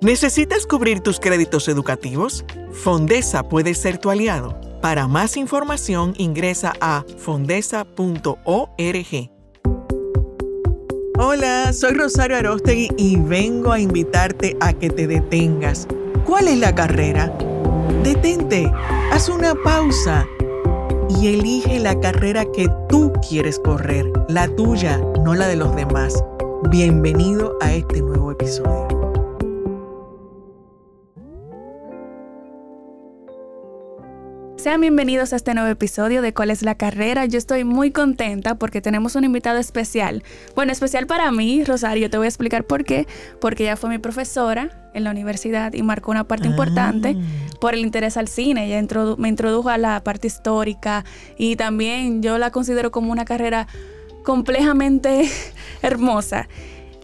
¿Necesitas cubrir tus créditos educativos? Fondesa puede ser tu aliado. Para más información ingresa a fondesa.org. Hola, soy Rosario Arostegui y vengo a invitarte a que te detengas. ¿Cuál es la carrera? Detente, haz una pausa y elige la carrera que tú quieres correr, la tuya, no la de los demás. Bienvenido a este nuevo episodio. Sean bienvenidos a este nuevo episodio de ¿Cuál es la carrera? Yo estoy muy contenta porque tenemos un invitado especial. Bueno, especial para mí, Rosario, te voy a explicar por qué. Porque ella fue mi profesora en la universidad y marcó una parte importante ah. por el interés al cine. Ella me introdujo a la parte histórica y también yo la considero como una carrera complejamente hermosa.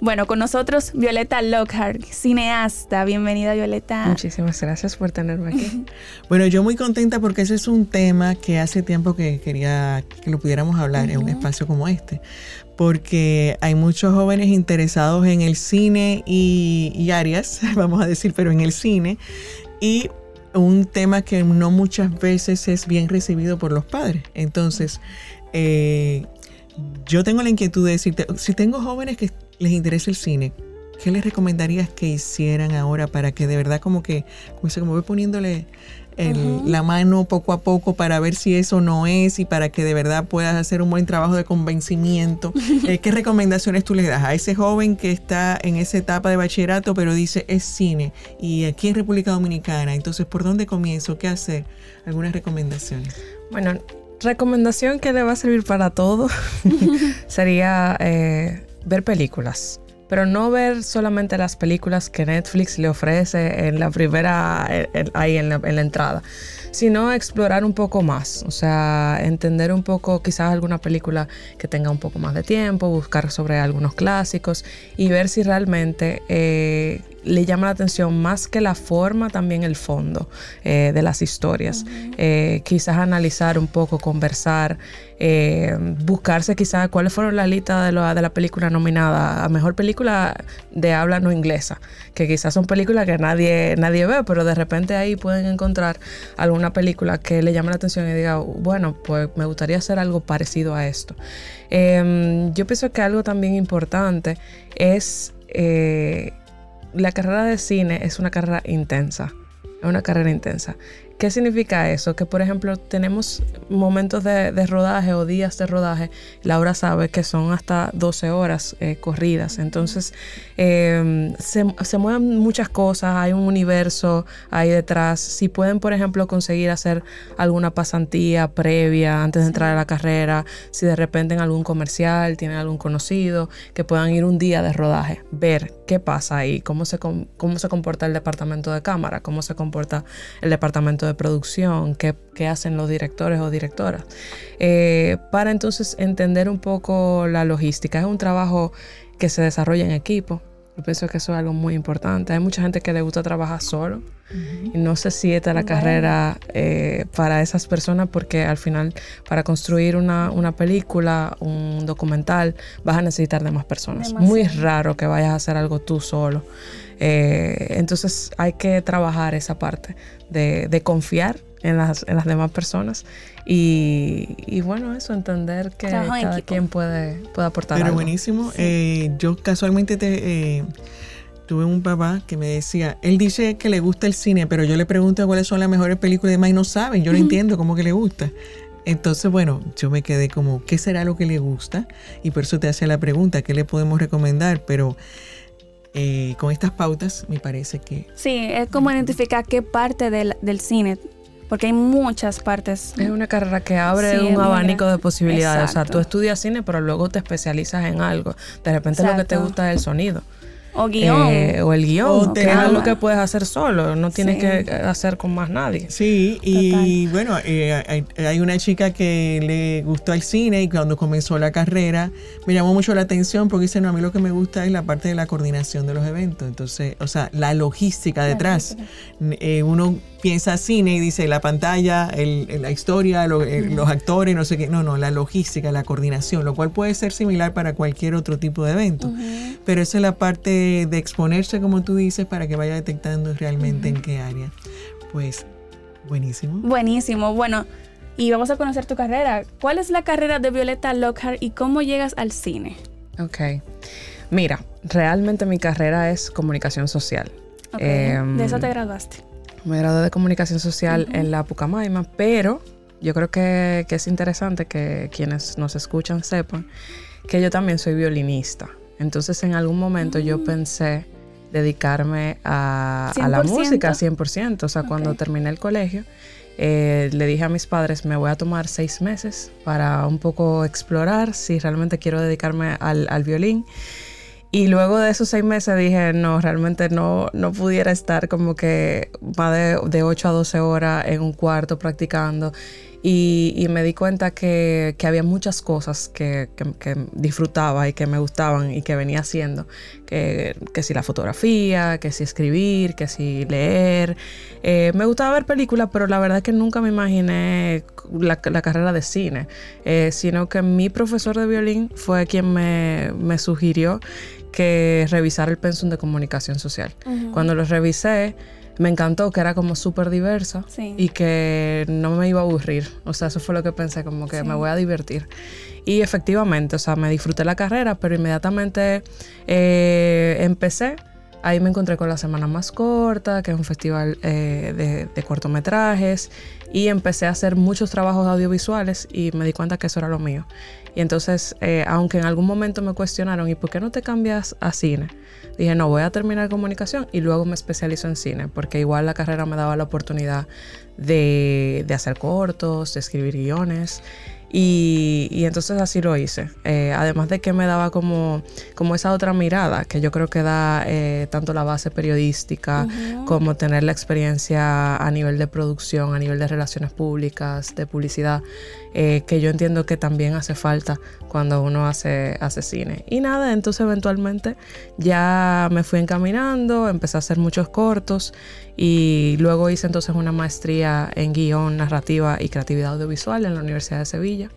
Bueno, con nosotros Violeta Lockhart, cineasta. Bienvenida, Violeta. Muchísimas gracias por tenerme aquí. bueno, yo muy contenta porque ese es un tema que hace tiempo que quería que lo pudiéramos hablar en un espacio como este. Porque hay muchos jóvenes interesados en el cine y, áreas, vamos a decir, pero en el cine. Y un tema que no muchas veces es bien recibido por los padres. Entonces, eh, yo tengo la inquietud de decirte, si tengo jóvenes que les interesa el cine, ¿qué les recomendarías que hicieran ahora para que de verdad como que, como, voy poniéndole la mano poco a poco para ver si eso no es y para que de verdad puedas hacer un buen trabajo de convencimiento? Eh, ¿Qué recomendaciones tú les das a ese joven que está en esa etapa de bachillerato pero dice es cine y aquí en República Dominicana? Entonces, ¿por dónde comienzo? ¿Qué hacer? ¿Algunas recomendaciones? Bueno, recomendación que le va a servir para todo sería... Eh, ver películas. Pero no ver solamente las películas que Netflix le ofrece en la primera, ahí en la, en la entrada, sino explorar un poco más, o sea, entender un poco quizás alguna película que tenga un poco más de tiempo, buscar sobre algunos clásicos y ver si realmente eh, le llama la atención más que la forma, también el fondo eh, de las historias. Eh, quizás analizar un poco, conversar, eh, buscarse quizás cuáles fueron las listas de, de, la película nominada a mejor película de habla no inglesa, que quizás son películas que nadie, nadie ve, pero de repente ahí pueden encontrar alguna película que le llame la atención y diga, bueno, pues me gustaría hacer algo parecido a esto. Em, yo pienso que algo también importante es la carrera de cine es una carrera intensa. Es una carrera intensa. ¿Qué significa eso? Que por ejemplo tenemos momentos de, rodaje o días de rodaje. Laura sabe que son hasta 12 horas eh, corridas. Entonces em, se, mueven muchas cosas, hay un universo ahí detrás. Si pueden, por ejemplo, conseguir hacer alguna pasantía previa antes de entrar a la carrera, si de repente en algún comercial tienen algún conocido, que puedan ir un día de rodaje, ver qué pasa ahí, cómo se, cómo se comporta el departamento de cámara, cómo se comporta el departamento de producción, qué, hacen los directores o directoras, eh, para entonces entender un poco la logística. Es un trabajo que se desarrolla en equipo. Yo pienso que eso es algo muy importante. Hay mucha gente que le gusta trabajar solo y no sé si esta es la carrera eh, para esas personas porque al final para construir una, película, un documental, vas a necesitar de más personas. Muy raro que vayas a hacer algo tú solo. Eh, entonces hay que trabajar esa parte de, confiar en las, demás personas y, bueno, eso, entender que cada quien puede, puede aportar Pero buenísimo. Eh, yo casualmente te, eh, tuve un papá que me decía, él dice que le gusta el cine, pero yo le pregunto cuáles son las mejores películas de más y no saben, yo no entiendo cómo que le gusta. Entonces, bueno, yo me quedé como, ¿qué será lo que le gusta? Y por eso te hacía la pregunta, ¿qué le podemos recomendar? Pero eh, con estas pautas me parece que... Sí, es como identificar qué parte del, cine porque hay muchas partes. Es una carrera que abre un abanico de posibilidades. O sea, tú estudias cine, pero luego te especializas en algo. De repente lo que te gusta es el sonido. O guion. Eh, o el guion, o que es algo que puedes hacer solo, no tienes que hacer con más nadie. Sí, y bueno, eh, hay, una chica que le gustó el cine y cuando comenzó la carrera me llamó mucho la atención porque dice, no, a mí lo que me gusta es la parte de la coordinación de los eventos, entonces, o sea, la logística detrás. Eh, uno piensa cine y dice la pantalla, el, la historia, los actores, no sé qué. No, no, la logística, la coordinación, lo cual puede ser similar para cualquier otro tipo de evento. Pero esa es la parte de exponerse, como tú dices, para que vaya detectando realmente en qué área. Pues, buenísimo. Buenísimo. Bueno, y vamos a conocer tu carrera. ¿Cuál es la carrera de Violeta Lockhart y cómo llegas al cine? Ok. Mira, realmente mi carrera es comunicación social. Em, de eso te graduaste. Me gradué de comunicación social en la Pucamaima, pero yo creo que, es interesante que quienes nos escuchan sepan que yo también soy violinista. Entonces en algún momento yo mm. pensé dedicarme a, la música 100%. O sea, cuando terminé el colegio, eh, le dije a mis padres, me voy a tomar seis meses para un poco explorar si realmente quiero dedicarme al, al violín. Y luego de esos seis meses dije, no, realmente no, no pudiera estar como que más de, de 8 a 12 horas en un cuarto practicando. Y, me di cuenta que, había muchas cosas que, disfrutaba y que me gustaban y que venía haciendo. Que, si la fotografía, que si escribir, que si leer. Eh, me gustaba ver películas, pero la verdad es que nunca me imaginé la, carrera de cine. Eh, sino que mi profesor de violín fue quien me, sugirió que revisara el pensum de comunicación social. Cuando lo revisé, me encantó que era como súper diversa y que no me iba a aburrir. O sea, eso fue lo que pensé, como que me voy a divertir. Y efectivamente, o sea, me disfruté la carrera, pero inmediatamente eh, empecé. Ahí me encontré con la Semana Más Corta, que es un festival eh, de, cortometrajes, y empecé a hacer muchos trabajos audiovisuales y me di cuenta que eso era lo mío. Y entonces, eh, aunque en algún momento me cuestionaron, ¿y por qué no te cambias a cine? Dije, no, voy a terminar comunicación y luego me especializo en cine, porque igual la carrera me daba la oportunidad de, de hacer cortos, de escribir guiones. Y, entonces así lo hice. Eh, además de que me daba como, como esa otra mirada, que yo creo que da eh, tanto la base periodística como tener la experiencia a nivel de producción, a nivel de relaciones públicas, de publicidad, eh, que yo entiendo que también hace falta cuando uno hace, hace cine. Y nada, entonces eventualmente ya me fui encaminando, empecé a hacer muchos cortos y luego hice entonces una maestría en guion, narrativa y creatividad audiovisual en la Universidad de Sevilla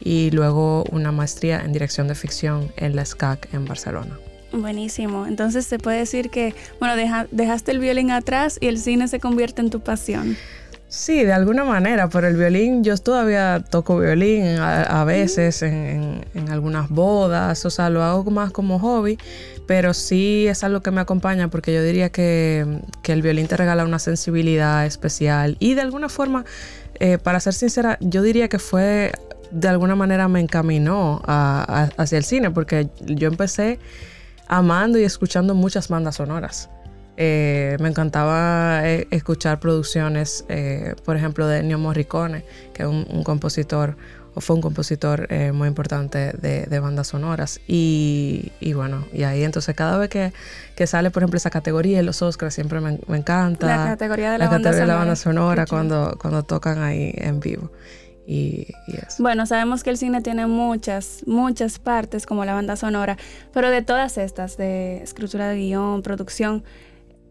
y luego una maestría en dirección de ficción en la SCAC en Barcelona. Buenísimo. Entonces se puede decir que, bueno, dejaste el violín atrás y el cine se convierte en tu pasión. Sí, de alguna manera, pero el violín, yo todavía toco violín a, veces en, algunas bodas, o sea, lo hago más como hobby, pero sí es algo que me acompaña porque yo diría que, el violín te regala una sensibilidad especial y de alguna forma, eh, para ser sincera, yo diría que fue, de alguna manera me encaminó hacia el cine porque yo empecé amando y escuchando muchas bandas sonoras. Eh, me encantaba eh, escuchar producciones, eh, por ejemplo, de Ennio Morricone, que es un, compositor, o fue un compositor muy importante de, bandas sonoras. Y, bueno, y ahí entonces cada vez que, sale, por ejemplo, esa categoría en los Oscars, siempre me, encanta. La categoría de la, banda, sonora. la banda sonora cuando, cuando tocan ahí en vivo. Y, eso. Bueno, sabemos que el cine tiene muchas, muchas partes como la banda sonora, pero de todas estas, de escritura de guion, producción,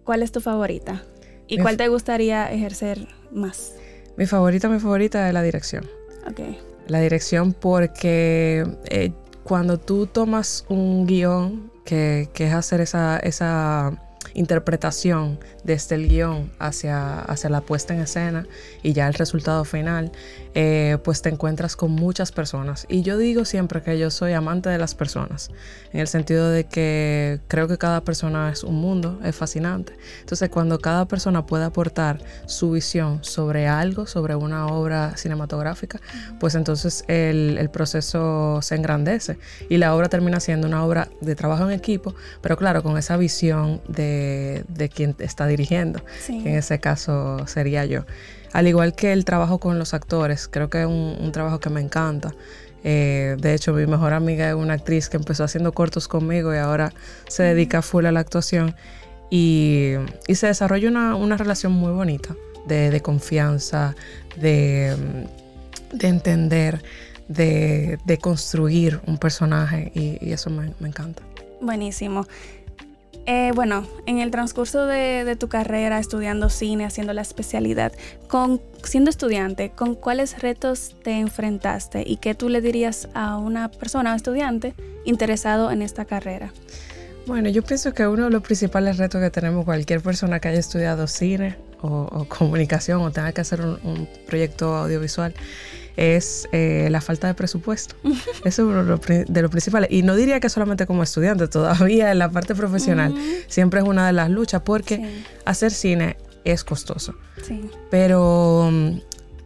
¿Cuál es tu favorita? ¿Y cuál te gustaría ejercer más? Mi favorita, mi favorita es la dirección. Ok. La dirección porque eh, cuando tú tomas un guion que, que es hacer esa, esa interpretación desde el guion hacia, hacia la puesta en escena y ya el resultado final, eh, pues te encuentras con muchas personas. Y yo digo siempre que yo soy amante de las personas, en el sentido de que creo que cada persona es un mundo, es fascinante. Entonces cuando cada persona puede aportar su visión sobre algo, sobre una obra cinematográfica, pues entonces el, el proceso se engrandece y la obra termina siendo una obra de trabajo en equipo, pero claro, con esa visión de de, quien está dirigiendo, que en ese caso sería yo. Al igual que el trabajo con los actores, creo que es un, trabajo que me encanta. Eh, de hecho, mi mejor amiga es una actriz que empezó haciendo cortos conmigo y ahora se dedica full a la actuación. Y, se desarrolla una, relación muy bonita de, confianza, de, entender, de, construir un personaje y, eso me, me encanta. Buenísimo. Eh, bueno, en el transcurso de, tu carrera, estudiando cine, haciendo la especialidad, con, siendo estudiante, ¿con cuáles retos te enfrentaste y qué tú le dirías a una persona, un estudiante, interesado en esta carrera? Bueno, yo pienso que uno de los principales retos que tenemos cualquier persona que haya estudiado cine o, comunicación o tenga que hacer un, proyecto audiovisual es eh, la falta de presupuesto. Eso es uno de los principales. Y no diría que solamente como estudiante, todavía en la parte profesional siempre es una de las luchas porque hacer cine es costoso. Sí. Pero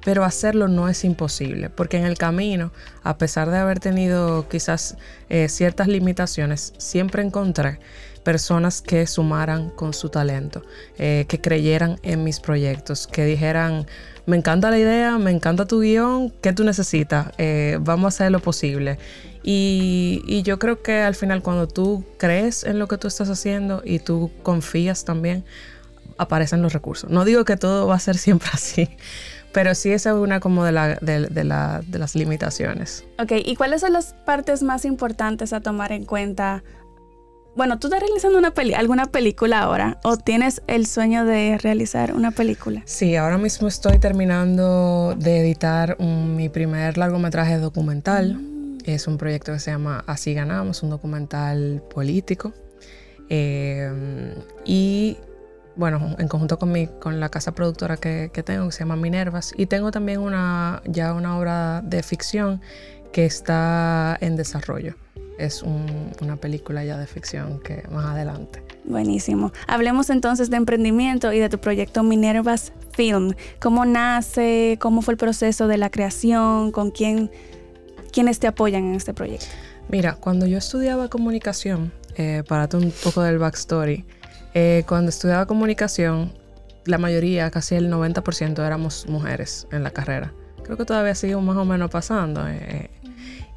pero hacerlo no es imposible, porque en el camino, a pesar de haber tenido quizás eh, ciertas limitaciones, siempre encontré personas que sumaran con su talento, eh, que creyeran en mis proyectos, que dijeran, me encanta la idea, me encanta tu guion, ¿qué tú necesitas? Eh, vamos a hacer lo posible. Y, yo creo que al final cuando tú crees en lo que tú estás haciendo y tú confías también, aparecen los recursos. No digo que todo va a ser siempre así, pero sí es una como de, de, las limitaciones. Ok, ¿y cuáles son las partes más importantes a tomar en cuenta? Bueno, ¿tú estás realizando una peli alguna película ahora o tienes el sueño de realizar una película? Sí, ahora mismo estoy terminando de editar mi primer largometraje documental. Mm. Es un proyecto que se llama Así Ganamos, un documental político. Eh, y bueno, en conjunto con, mi, con la casa productora que, tengo, que se llama Minervas, y tengo también una, ya una obra de ficción que está en desarrollo. Es una película ya de ficción que más adelante. Buenísimo. Hablemos entonces de emprendimiento y de tu proyecto Minervas Film. ¿Cómo nace? ¿Cómo fue el proceso de la creación? ¿Con quién, quiénes te apoyan en este proyecto? Mira, cuando yo estudiaba comunicación, eh, para un poco del backstory, eh, cuando estudiaba comunicación, la mayoría, casi el 90% éramos mujeres en la carrera. Creo que todavía sigue más o menos pasando. Eh,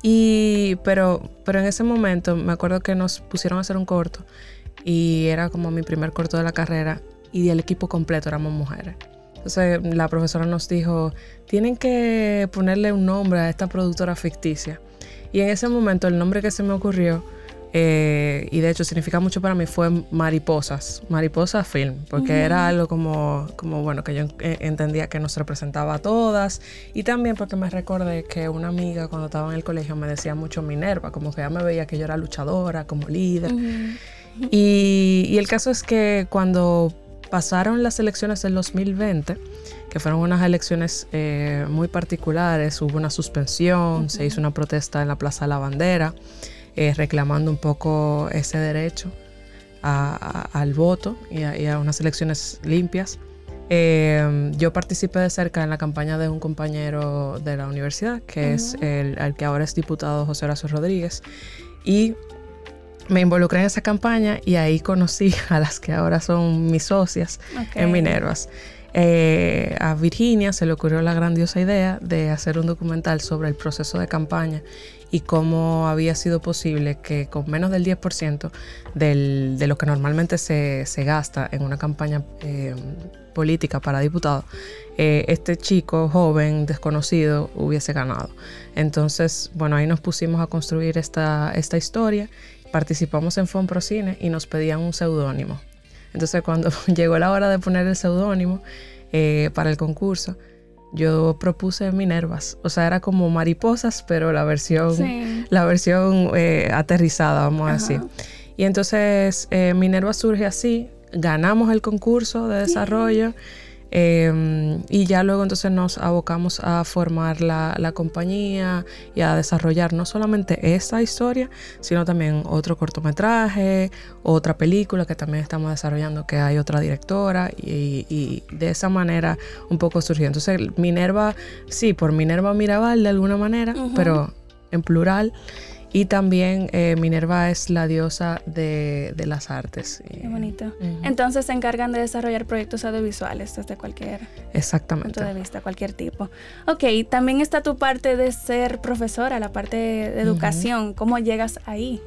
y, pero, pero en ese momento me acuerdo que nos pusieron a hacer un corto y era como mi primer corto de la carrera y el equipo completo éramos mujeres. Entonces la profesora nos dijo, tienen que ponerle un nombre a esta productora ficticia. Y en ese momento el nombre que se me ocurrió eh, y de hecho significa mucho para mí fue Mariposas, Mariposa Film, porque era algo como, como, bueno, que yo entendía que nos representaba a todas y también porque me recordé que una amiga cuando estaba en el colegio me decía mucho Minerva, como que ya me veía que yo era luchadora, como líder. y, y el caso es que cuando pasaron las elecciones del 2020, que fueron unas elecciones eh, muy particulares, hubo una suspensión, se hizo una protesta en la Plaza de la Bandera. Eh, reclamando un poco ese derecho al voto y a, unas elecciones limpias. Eh, yo participé de cerca en la campaña de un compañero de la universidad, que es el, que ahora es diputado José Horacio Rodríguez, y me involucré en esa campaña y ahí conocí a las que ahora son mis socias en Minervas. Eh, a Virginia se le ocurrió la grandiosa idea de hacer un documental sobre el proceso de campaña y cómo había sido posible que con menos del 10% de lo que normalmente se, gasta en una campaña eh, política para diputado, eh, este chico joven desconocido hubiese ganado. Entonces, bueno, ahí nos pusimos a construir esta, esta historia, participamos en Fonprocine y nos pedían un seudónimo. Entonces, cuando llegó la hora de poner el seudónimo eh, para el concurso, yo propuse Minervas. O sea, era como mariposas, pero la versión, la versión eh, aterrizada, vamos a decir. Y entonces eh, Minerva surge así, ganamos el concurso de desarrollo. Em, y ya luego entonces nos abocamos a formar la, compañía y a desarrollar no solamente esa historia, sino también otro cortometraje, otra película que también estamos desarrollando, que hay otra directora y, de esa manera un poco surgió. Entonces Minerva, sí, por Minerva Mirabal de alguna manera, pero en plural. Y también eh, Minerva es la diosa de, las artes. Qué bonito. Entonces se encargan de desarrollar proyectos audiovisuales desde cualquier Exactamente. punto de vista, cualquier tipo. Ok, también está tu parte de ser profesora, la parte de educación. ¿Cómo llegas ahí?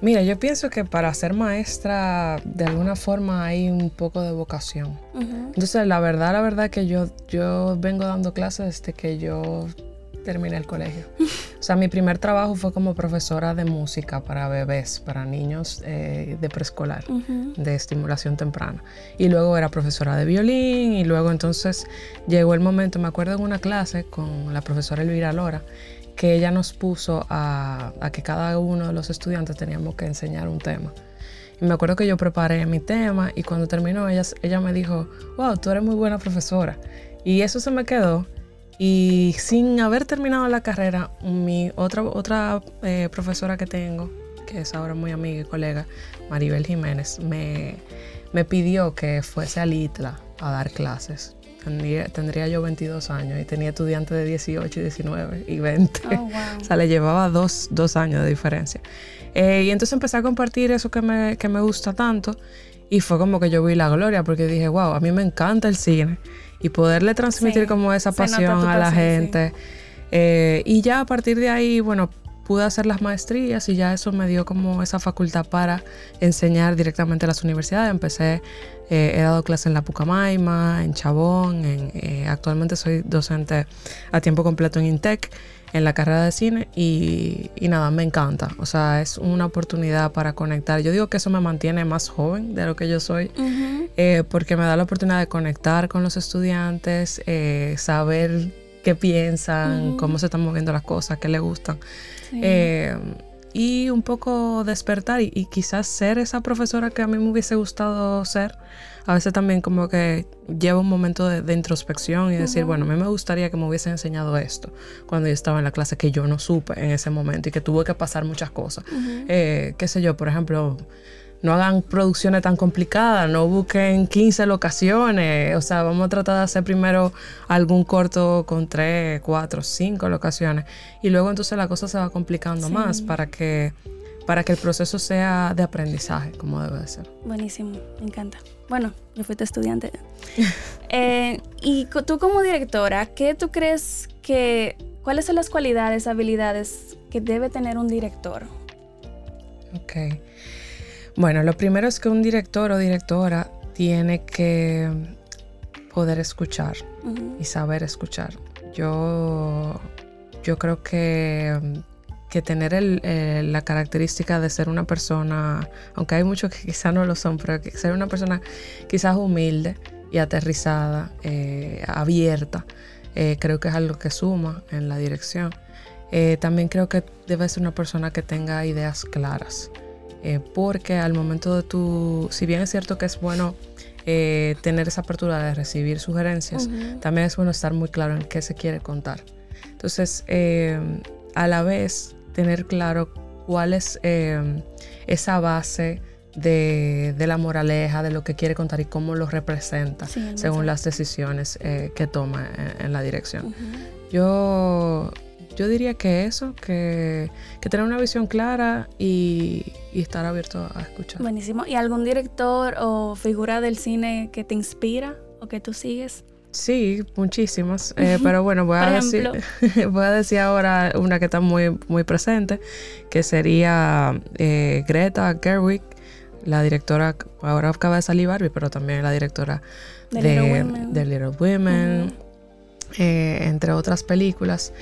Mira, yo pienso que para ser maestra de alguna forma hay un poco de vocación. Entonces, la verdad, la verdad que yo, yo vengo dando clases desde que yo terminé el colegio. O sea, mi primer trabajo fue como profesora de música para bebés, para niños eh, de preescolar, de estimulación temprana. Y luego era profesora de violín y luego entonces llegó el momento, me acuerdo en una clase con la profesora Elvira Lora, que ella nos puso a, a que cada uno de los estudiantes teníamos que enseñar un tema. Y me acuerdo que yo preparé mi tema y cuando terminó ella, ella me dijo, wow, tú eres muy buena profesora. Y eso se me quedó. Y sin haber terminado la carrera, mi otra, otra eh, profesora que tengo, que es ahora muy amiga y colega, Maribel Jiménez, me, me pidió que fuese a Litla a dar clases. Tendría, yo 22 años y tenía estudiantes de 18, 19 y 20. O sea, le llevaba dos, dos años de diferencia. Eh, y entonces empecé a compartir eso que me, que me gusta tanto y fue como que yo vi la gloria porque dije, wow, a mí me encanta el cine y poderle transmitir como esa pasión a la gente. Eh, y ya a partir de ahí, bueno, pude hacer las maestrías y ya eso me dio como esa facultad para enseñar directamente a las universidades. Empecé, eh, he dado clases en la Pucamaima, en Chabón, en, actualmente soy docente a tiempo completo en INTEC en la carrera de cine y, nada, me encanta. O sea, es una oportunidad para conectar. Yo digo que eso me mantiene más joven de lo que yo soy, eh, porque me da la oportunidad de conectar con los estudiantes, eh, saber qué piensan, cómo se están moviendo las cosas, qué les gustan. Eh, y un poco despertar y, quizás ser esa profesora que a mí me hubiese gustado ser. A veces también como que lleva un momento de, introspección y decir, bueno, a mí me gustaría que me hubiese enseñado esto cuando yo estaba en la clase que yo no supe en ese momento y que tuve que pasar muchas cosas. Eh, qué sé yo, por ejemplo, no hagan producciones tan complicadas, no busquen 15 locaciones, o sea, vamos a tratar de hacer primero algún corto con 3, 4, 5 locaciones y luego entonces la cosa se va complicando más para que, para que el proceso sea de aprendizaje como debe de ser. Buenísimo, me encanta. Bueno, yo fui tu estudiante. Eh, y tú como directora, ¿qué tú crees que, cuáles son las cualidades, habilidades que debe tener un director? Ok. Bueno, lo primero es que un director o directora tiene que poder escuchar y saber escuchar. Yo, yo creo que, que tener la característica de ser una persona, aunque hay muchos que quizás no lo son, pero que ser una persona quizás humilde y aterrizada, eh, abierta, eh, creo que es algo que suma en la dirección. Eh, también creo que debe ser una persona que tenga ideas claras. Eh, porque al momento de tu, si bien es cierto que es bueno eh, tener esa apertura de recibir sugerencias, también es bueno estar muy claro en qué se quiere contar. Entonces, eh, a la vez, tener claro cuál es esa base de, la moraleja, de lo que quiere contar y cómo lo representa según las decisiones que toma en, la dirección. Yo yo diría que eso, que, tener una visión clara y, estar abierto a escuchar. Buenísimo. ¿Y algún director o figura del cine que te inspira o que tú sigues? Sí, muchísimas. Eh, pero bueno, voy a, decir, voy a decir ahora una que está muy, muy presente, que sería eh, Greta Gerwig, la directora, ahora acaba de salir Barbie, pero también la directora de, Little Women, eh, entre otras películas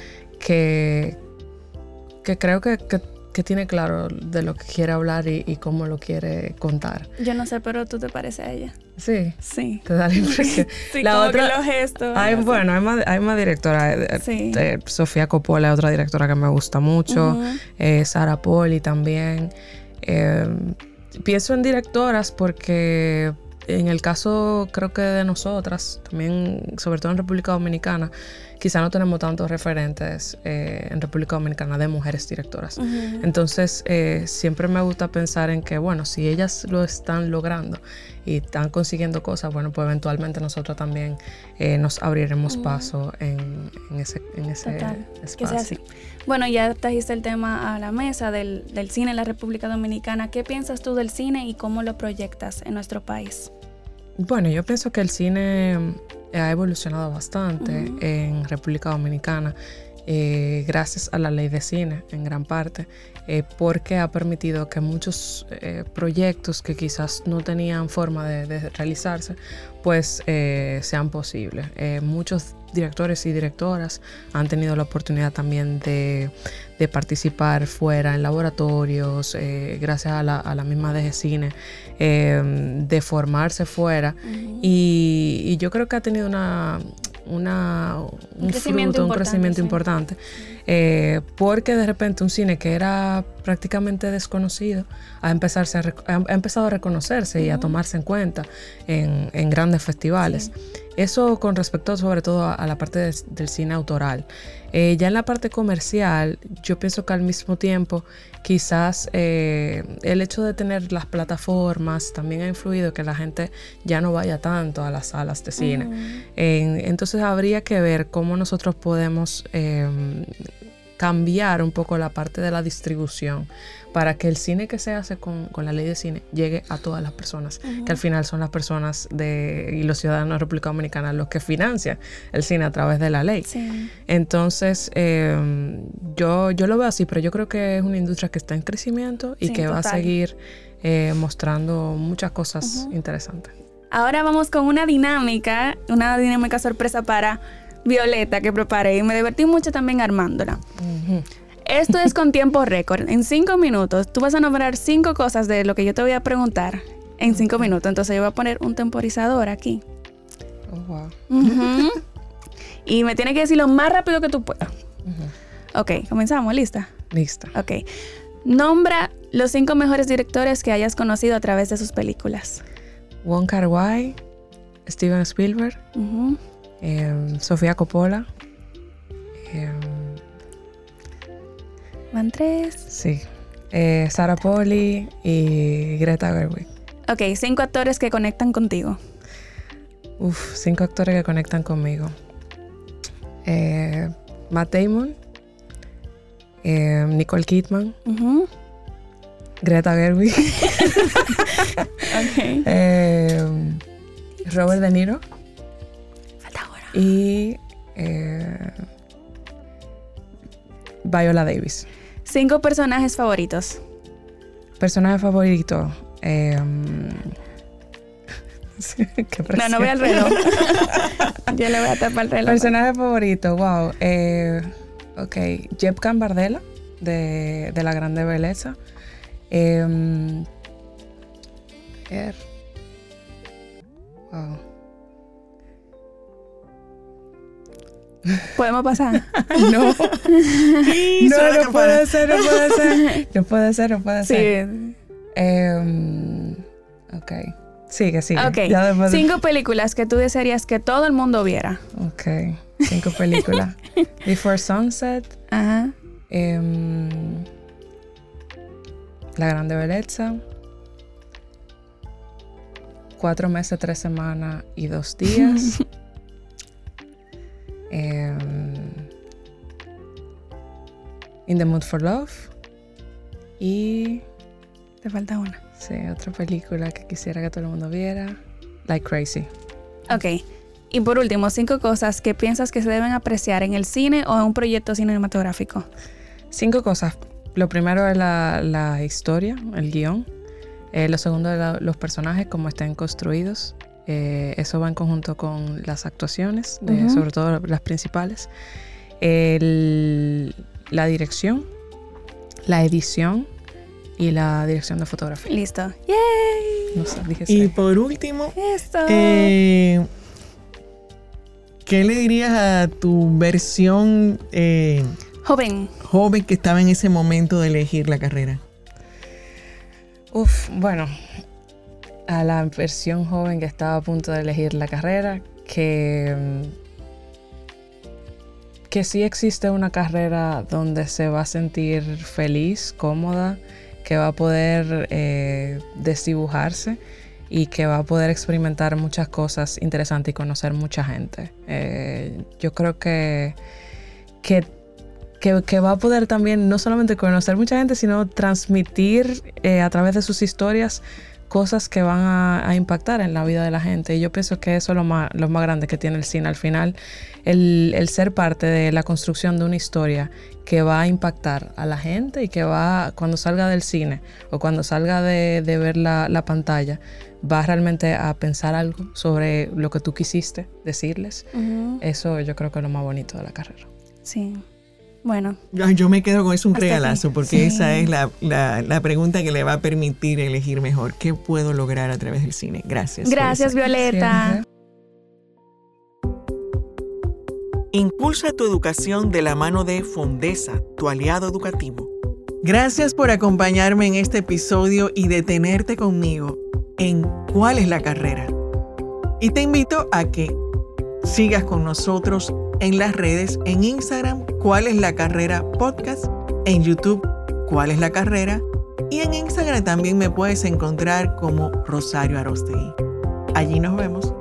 que, que creo que, que, tiene claro de lo que quiere hablar y, cómo lo quiere contar. Yo no sé, pero tú te pareces a ella. Sí. Sí. Te da la impresión. sí, la otra, que los gestos. Hay, bueno, hay más, hay más directora. Eh, sí. Eh, Sofía Coppola es otra directora que me gusta mucho. Eh, Sara Poli también. pienso en directoras porque en el caso creo que de nosotras, también sobre todo en República Dominicana, quizá no tenemos tantos referentes eh, en República Dominicana de mujeres directoras. Entonces, eh, siempre me gusta pensar en que, bueno, si ellas lo están logrando y están consiguiendo cosas, bueno, pues eventualmente nosotros también eh, nos abriremos paso en, ese, en ese espacio. Bueno, ya trajiste el tema a la mesa del, del cine en la República Dominicana. ¿Qué piensas tú del cine y cómo lo proyectas en nuestro país? Bueno, yo pienso que el cine ha evolucionado bastante en República Dominicana eh, gracias a la ley de cine en gran parte, eh, porque ha permitido que muchos eh, proyectos que quizás no tenían forma de, realizarse, pues sean posibles. muchos directores y directoras han tenido la oportunidad también de, participar fuera en laboratorios, gracias a la, a la, misma DG Cine, de formarse fuera. y, yo creo que ha tenido una, una, un, fruto, un crecimiento importante. Eh, porque de repente un cine que era prácticamente desconocido ha, empezarse ha empezado a reconocerse y a tomarse en cuenta en, grandes festivales. Eso con respecto sobre todo a, la parte del cine autoral. Eh, ya en la parte comercial, yo pienso que al mismo tiempo quizás eh, el hecho de tener las plataformas también ha influido que la gente ya no vaya tanto a las salas de cine. entonces habría que ver cómo nosotros podemos em, cambiar un poco la parte de la distribución para que el cine que se hace con, la ley de cine llegue a todas las personas, que al final son las personas de, y los ciudadanos de República Dominicana los que financian el cine a través de la ley. Entonces, em, yo, yo lo veo así, pero yo creo que es una industria que está en crecimiento y que va a seguir eh, mostrando muchas cosas interesantes. Ahora vamos con una dinámica, una dinámica sorpresa para Violeta que preparé y me divertí mucho también armándola. Esto es con tiempo récord. En cinco minutos, tú vas a nombrar cinco cosas de lo que yo te voy a preguntar en cinco minutos. Entonces yo voy a poner un temporizador aquí. Oh, wow. Y me tiene que decir lo más rápido que tú puedas. Ok, comenzamos. ¿Lista? Lista. Ok. Nombra los cinco mejores directores que hayas conocido a través de sus películas. Wong Kar Wai, Steven Spielberg, Em, Sofía Coppola. Em, Van tres. Sí. Eh, Sara Poli y Greta Gerwig. Ok, cinco actores que conectan contigo. Uf, cinco actores que conectan conmigo. Eh, Matt Damon, em, Nicole Kidman, Greta Gerwig, okay. Robert De Niro y eh, Viola Davis. Cinco personajes favoritos. Personaje favorito. Eh, no, no voy al reloj. Yo le voy a tapar el reloj. Personaje favorito, wow. Eh, ok, Jeb Cambardella, de, de La Grande Belleza. Eh, wow. ¿Podemos pasar? no. no, no puede ser, no puede ser. No puede ser, no puede ser. Sí. Eh, ok. Sigue, sigue. Ok. Cinco películas que tú desearías que todo el mundo viera. Ok. Cinco películas. Before Sunset. Ajá. Em, La Grande Belleza. Cuatro meses, tres semanas y dos días. In the Mood for Love. Y. Te falta una. Sí, otra película que quisiera que todo el mundo viera. Like Crazy. Ok. Y por último, cinco cosas que piensas que se deben apreciar en el cine o en un proyecto cinematográfico. Cinco cosas. Lo primero es la, historia, el guion. Eh, lo segundo es los personajes, cómo están construidos. Eh, eso va en conjunto con las actuaciones, sobre todo las principales. La dirección, la edición y la dirección de fotografía. Listo. ¡Yay! y por último, eh, ¿qué le dirías a tu versión eh, joven? Joven que estaba en ese momento de elegir la carrera. Uf, bueno, a la versión joven que estaba a punto de elegir la carrera, que, que sí existe una carrera donde se va a sentir feliz, cómoda, que va a poder eh, desdibujarse y que va a poder experimentar muchas cosas interesantes y conocer mucha gente. Eh, yo creo que, que, que, va a poder también no solamente conocer mucha gente, sino transmitir eh, a través de sus historias cosas que van a, impactar en la vida de la gente. Y yo pienso que eso es lo más, lo más grande que tiene el cine. Al final, el, ser parte de la construcción de una historia que va a impactar a la gente y que va, cuando salga del cine o cuando salga de, ver la, pantalla, va realmente a pensar algo sobre lo que tú quisiste decirles. Eso yo creo que es lo más bonito de la carrera. Sí. Bueno. Yo me quedo con eso un regalazo, porque esa es la, pregunta que le va a permitir elegir mejor. ¿Qué puedo lograr a través del cine? Gracias. Gracias, Violeta. Impulsa tu educación de la mano de Fondesa, tu aliado educativo. Gracias por acompañarme en este episodio y detenerte conmigo en ¿Cuál es la carrera? Y te invito a que sigas con nosotros en las redes, en Instagram, cuál es la carrera podcast, en YouTube, cuál es la carrera, y en Instagram también me puedes encontrar como Rosario Arostegui. Allí nos vemos.